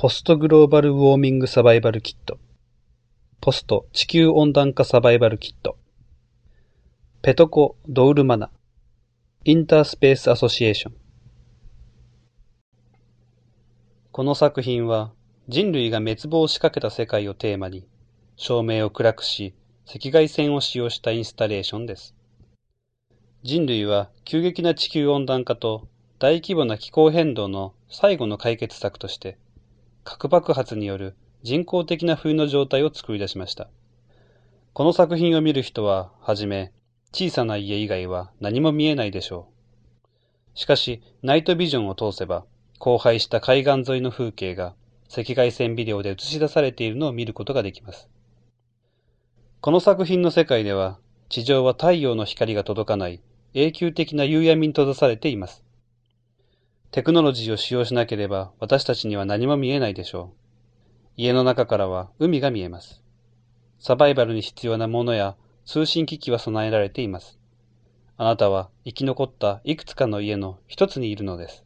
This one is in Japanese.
ポストグローバルウォーミングサバイバルキット。ポスト地球温暖化サバイバルキット。ペトコ・ドウルマナ。インタースペースアソシエーション。この作品は人類が滅亡しかけた世界をテーマに照明を暗くし赤外線を使用したインスタレーションです。人類は急激な地球温暖化と大規模な気候変動の最後の解決策として核爆発による人工的な冬の状態を作り出しました。この作品を見る人は、はじめ、小さな家以外は何も見えないでしょう。しかし、ナイトビジョンを通せば、荒廃した海岸沿いの風景が赤外線ビデオで映し出されているのを見ることができます。この作品の世界では、地上は太陽の光が届かない永久的な夕闇に閉ざされています。テクノロジーを使用しなければ私たちには何も見えないでしょう。家の中からは海が見えます。サバイバルに必要なものや通信機器は備えられています。あなたは生き残ったいくつかの家の一つにいるのです。